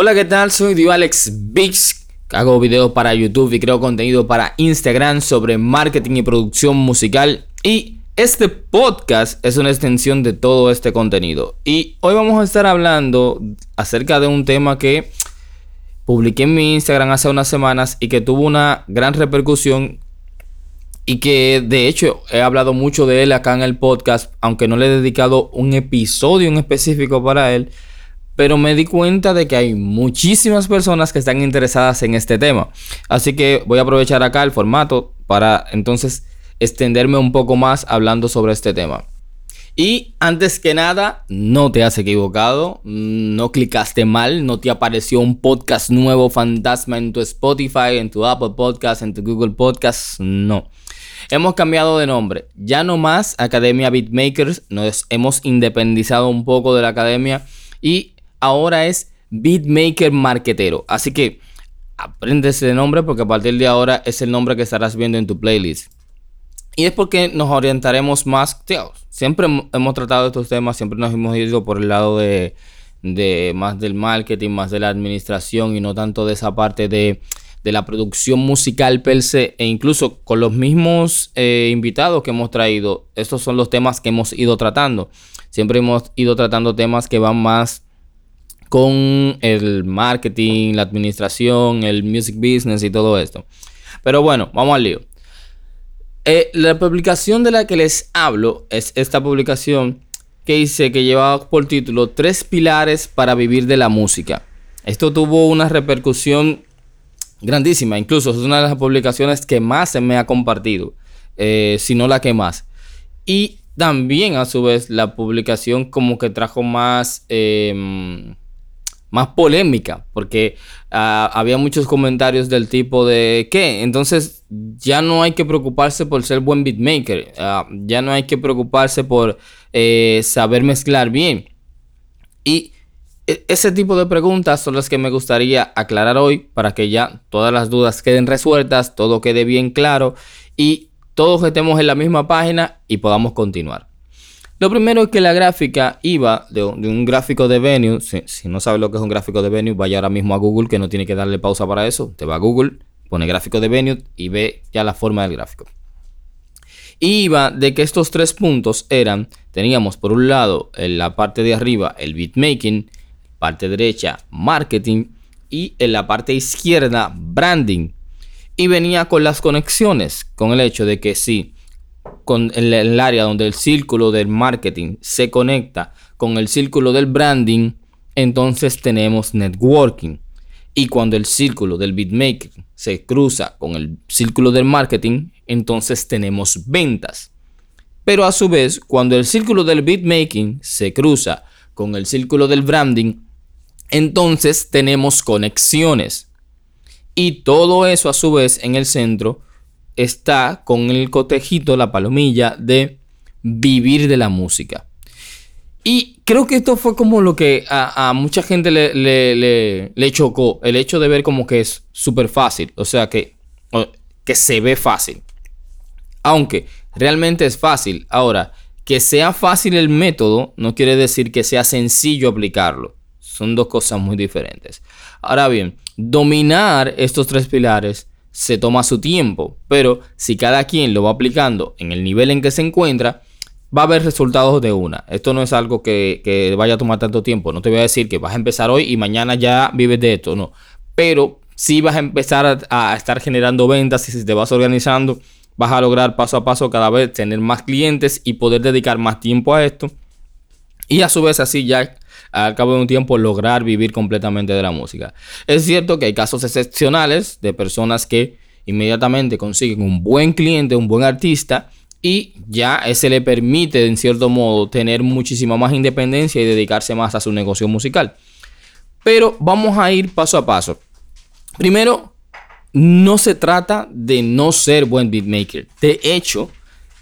Hola, ¿qué tal? Soy Dio Alex Bix. Hago videos para YouTube y creo contenido para Instagram sobre marketing y producción musical. Y este podcast es una extensión de todo este contenido. Y hoy vamos a estar hablando acerca de un tema que publiqué en mi Instagram hace unas semanas y que tuvo una gran repercusión y que de hecho he hablado mucho de él acá en el podcast, aunque no le he dedicado un episodio en específico para él pero me di cuenta de que hay muchísimas personas que están interesadas en este tema. Así que voy a aprovechar acá el formato para entonces extenderme un poco más hablando sobre este tema. Y antes que nada, no te has equivocado, no clicaste mal, no te apareció un podcast nuevo fantasma en tu Spotify, en tu Apple Podcast, en tu Google Podcast, no. Hemos cambiado de nombre, ya no más Academia Beatmakers, nos hemos independizado un poco de la academia y ahora es Beatmaker Marketero. Así que aprende ese nombre porque a partir de ahora es el nombre que estarás viendo en tu playlist. Y es porque nos orientaremos más, tío, siempre hemos tratado estos temas, siempre nos hemos ido por el lado de, más del marketing, más de la administración y no tanto de esa parte de, la producción musical per se. E incluso con los mismos eh, invitados que hemos traído, estos son los temas que hemos ido tratando. Siempre hemos ido tratando temas que van más con el marketing, la administración, el music business y todo esto. Pero bueno, vamos al lío. Eh, la publicación de la que les hablo es esta publicación que dice que lleva por título Tres pilares para vivir de la música. Esto tuvo una repercusión grandísima, incluso es una de las publicaciones que más se me ha compartido, eh, si no la que más. Y también a su vez la publicación como que trajo más... Em, más polémica, porque ah, había muchos comentarios del tipo de que entonces ya no hay que preocuparse por ser buen beatmaker, ah, ya no hay que preocuparse por eh, saber mezclar bien. Y e, ese tipo de preguntas son las que me gustaría aclarar hoy para que ya todas las dudas queden resueltas, todo quede bien claro y todos estemos en la misma página y podamos continuar. Lo primero es que la gráfica iba de, un gráfico de venue. Si, no sabes lo que es un gráfico de venue, vaya ahora mismo a Google, que no tiene que darle pausa para eso. Te va a Google, pone gráfico de venue y ve ya la forma del gráfico. iba de que estos tres puntos eran, teníamos por un lado en la parte de arriba el beatmaking, parte derecha marketing y en la parte izquierda branding. Y venía con las conexiones, con el hecho de que si con el, área donde el círculo del marketing se conecta con el círculo del branding, entonces tenemos networking. Y cuando el círculo del beatmaking se cruza con el círculo del marketing, entonces tenemos ventas. Pero a su vez, cuando el círculo del beatmaking se cruza con el círculo del branding, entonces tenemos conexiones. Y todo eso a su vez en el centro está con el cotejito, la palomilla de vivir de la música. Y creo que esto fue como lo que a, mucha gente le, chocó, el hecho de ver como que es súper fácil, o sea, que, que se ve fácil. Aunque realmente es fácil. Ahora, que sea fácil el método no quiere decir que sea sencillo aplicarlo. Son dos cosas muy diferentes. Ahora bien, dominar estos tres pilares se toma su tiempo, pero si cada quien lo va aplicando en el nivel en que se encuentra, va a haber resultados de una. Esto no es algo que, vaya a tomar tanto tiempo. No te voy a decir que vas a empezar hoy y mañana ya vives de esto, no. Pero si vas a empezar a, estar generando ventas y si te vas organizando, vas a lograr paso a paso cada vez tener más clientes y poder dedicar más tiempo a esto. Y a su vez así ya al cabo de un tiempo lograr vivir completamente de la música. Es cierto que hay casos excepcionales de personas que inmediatamente consiguen un buen cliente, un buen artista y ya ese le permite en cierto modo tener muchísima más independencia y dedicarse más a su negocio musical. Pero vamos a ir paso a paso. Primero, no se trata de no ser buen beatmaker. De hecho,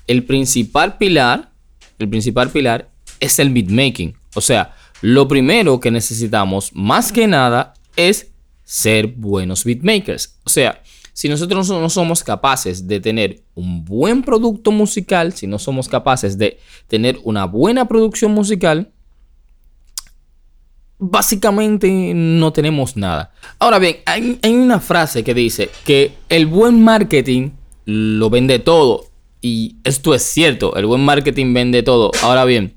el principal pilar, el principal pilar es el beatmaking. O sea, lo primero que necesitamos, más que nada, es ser buenos beatmakers. O sea, si nosotros no somos capaces de tener un buen producto musical, si no somos capaces de tener una buena producción musical, básicamente no tenemos nada. Ahora bien, hay, una frase que dice que el buen marketing lo vende todo. Y esto es cierto, el buen marketing vende todo. Ahora bien,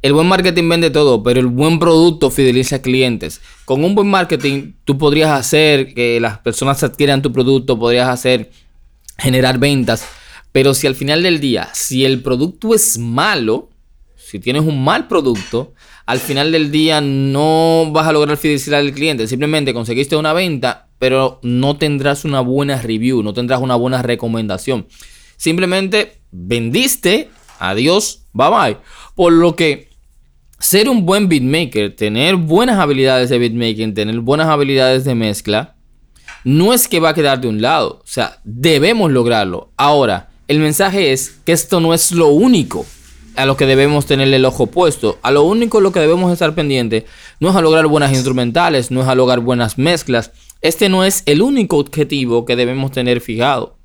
el buen marketing vende todo, pero el buen producto fideliza clientes. Con un buen marketing, tú podrías hacer que las personas adquieran tu producto, podrías hacer generar ventas. Pero si al final del día, si el producto es malo, si tienes un mal producto, al final del día no vas a lograr fidelizar al cliente. Simplemente conseguiste una venta, pero no tendrás una buena review, no tendrás una buena recomendación. Simplemente vendiste, adiós, bye bye. Por lo que ser un buen beatmaker, tener buenas habilidades de beatmaking, tener buenas habilidades de mezcla, no es que va a quedar de un lado. O sea, debemos lograrlo. Ahora, el mensaje es que esto no es lo único a lo que debemos tener el ojo puesto. A lo único lo que debemos estar pendiente no es a lograr buenas instrumentales, no es a lograr buenas mezclas. Este no es el único objetivo que debemos tener fijado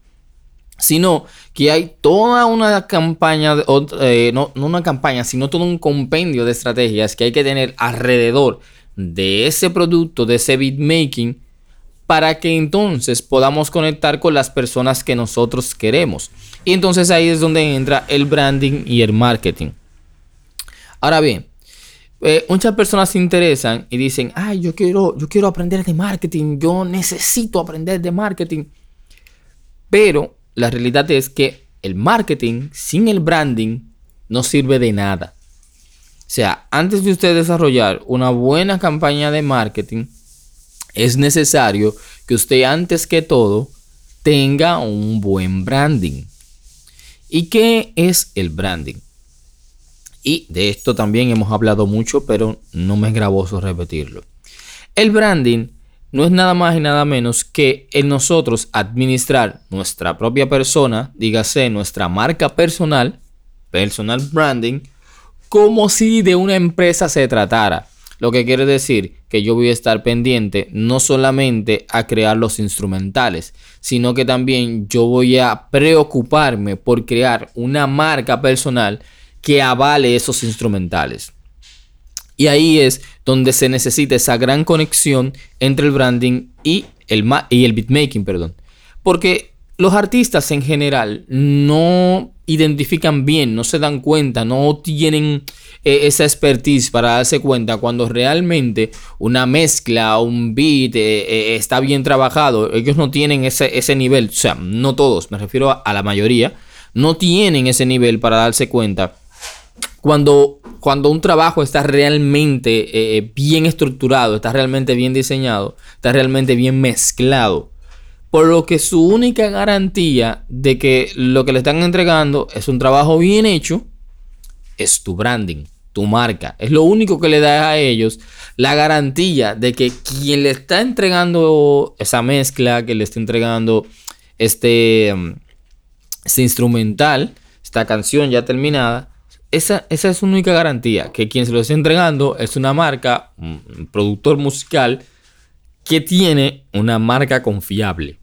sino que hay toda una campaña, eh, no, una campaña, sino todo un compendio de estrategias que hay que tener alrededor de ese producto, de ese beatmaking, para que entonces podamos conectar con las personas que nosotros queremos. Y entonces ahí es donde entra el branding y el marketing. Ahora bien, eh, muchas personas se interesan y dicen, ay, yo quiero, yo quiero aprender de marketing, yo necesito aprender de marketing. Pero la realidad es que el marketing sin el branding no sirve de nada. O sea, antes de usted desarrollar una buena campaña de marketing, es necesario que usted antes que todo tenga un buen branding. ¿Y qué es el branding? Y de esto también hemos hablado mucho, pero no me es gravoso repetirlo. El branding no es nada más y nada menos que en nosotros administrar nuestra propia persona, dígase nuestra marca personal, personal branding, como si de una empresa se tratara. Lo que quiere decir que yo voy a estar pendiente no solamente a crear los instrumentales, sino que también yo voy a preocuparme por crear una marca personal que avale esos instrumentales. Y ahí es donde se necesita esa gran conexión entre el branding y el, y el beatmaking, perdón. Porque los artistas en general no identifican bien, no se dan cuenta, no tienen eh, esa expertise para darse cuenta cuando realmente una mezcla, un beat eh, eh, está bien trabajado. Ellos no tienen ese, ese, nivel, o sea, no todos, me refiero a la mayoría, no tienen ese nivel para darse cuenta cuando, cuando un trabajo está realmente eh, eh, bien estructurado, está realmente bien diseñado, está realmente bien mezclado. Por lo que su única garantía de que lo que le están entregando es un trabajo bien hecho, es tu branding, tu marca. Es lo único que le da a ellos la garantía de que quien le está entregando esa mezcla, que le está entregando este, mm, este instrumental, esta canción ya terminada, esa, es su única garantía, que quien se lo está entregando es una marca, un productor musical que tiene una marca confiable.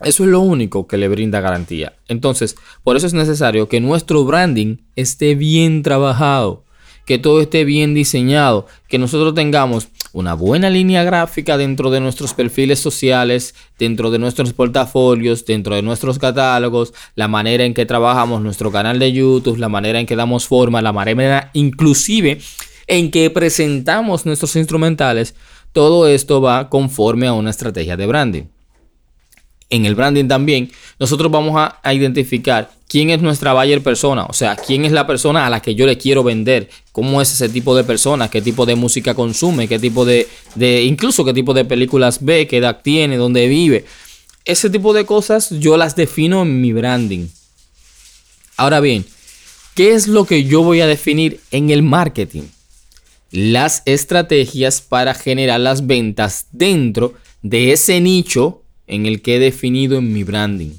Eso es lo único que le brinda garantía. Entonces, por eso es necesario que nuestro branding esté bien trabajado, que todo esté bien diseñado, que nosotros tengamos una buena línea gráfica dentro de nuestros perfiles sociales, dentro de nuestros portafolios, dentro de nuestros catálogos, la manera en que trabajamos nuestro canal de YouTube, la manera en que damos forma, la manera inclusive en que presentamos nuestros instrumentales, todo esto va conforme a una estrategia de branding en el branding también, nosotros vamos a, identificar quién es nuestra buyer persona, o sea, quién es la persona a la que yo le quiero vender, cómo es ese tipo de persona, qué tipo de música consume, qué tipo de, de incluso qué tipo de películas ve, qué edad tiene, dónde vive. Ese tipo de cosas yo las defino en mi branding. Ahora bien, ¿qué es lo que yo voy a definir en el marketing? Las estrategias para generar las ventas dentro de ese nicho en el que he definido en mi branding.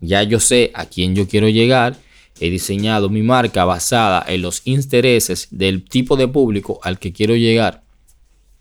Ya yo sé a quién yo quiero llegar, he diseñado mi marca basada en los intereses del tipo de público al que quiero llegar,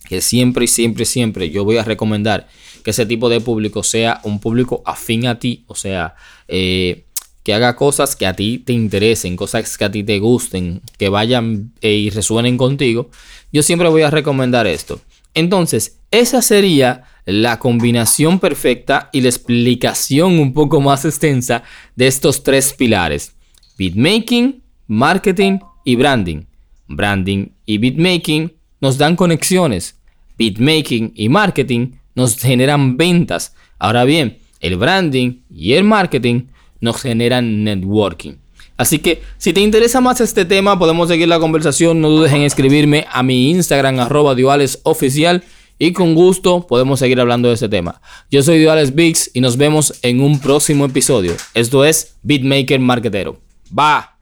que siempre y siempre, siempre yo voy a recomendar que ese tipo de público sea un público afín a ti, o sea, eh, que haga cosas que a ti te interesen, cosas que a ti te gusten, que vayan eh, y resuenen contigo, yo siempre voy a recomendar esto. Entonces, esa sería la combinación perfecta y la explicación un poco más extensa de estos tres pilares. Beatmaking, marketing y branding. Branding y beatmaking nos dan conexiones. Beatmaking y marketing nos generan ventas. Ahora bien, el branding y el marketing nos generan networking. Así que si te interesa más este tema, podemos seguir la conversación. No dudes en escribirme a mi Instagram arroba oficial y con gusto podemos seguir hablando de este tema. Yo soy Duales Biggs y nos vemos en un próximo episodio. Esto es Beatmaker Marketero. Va.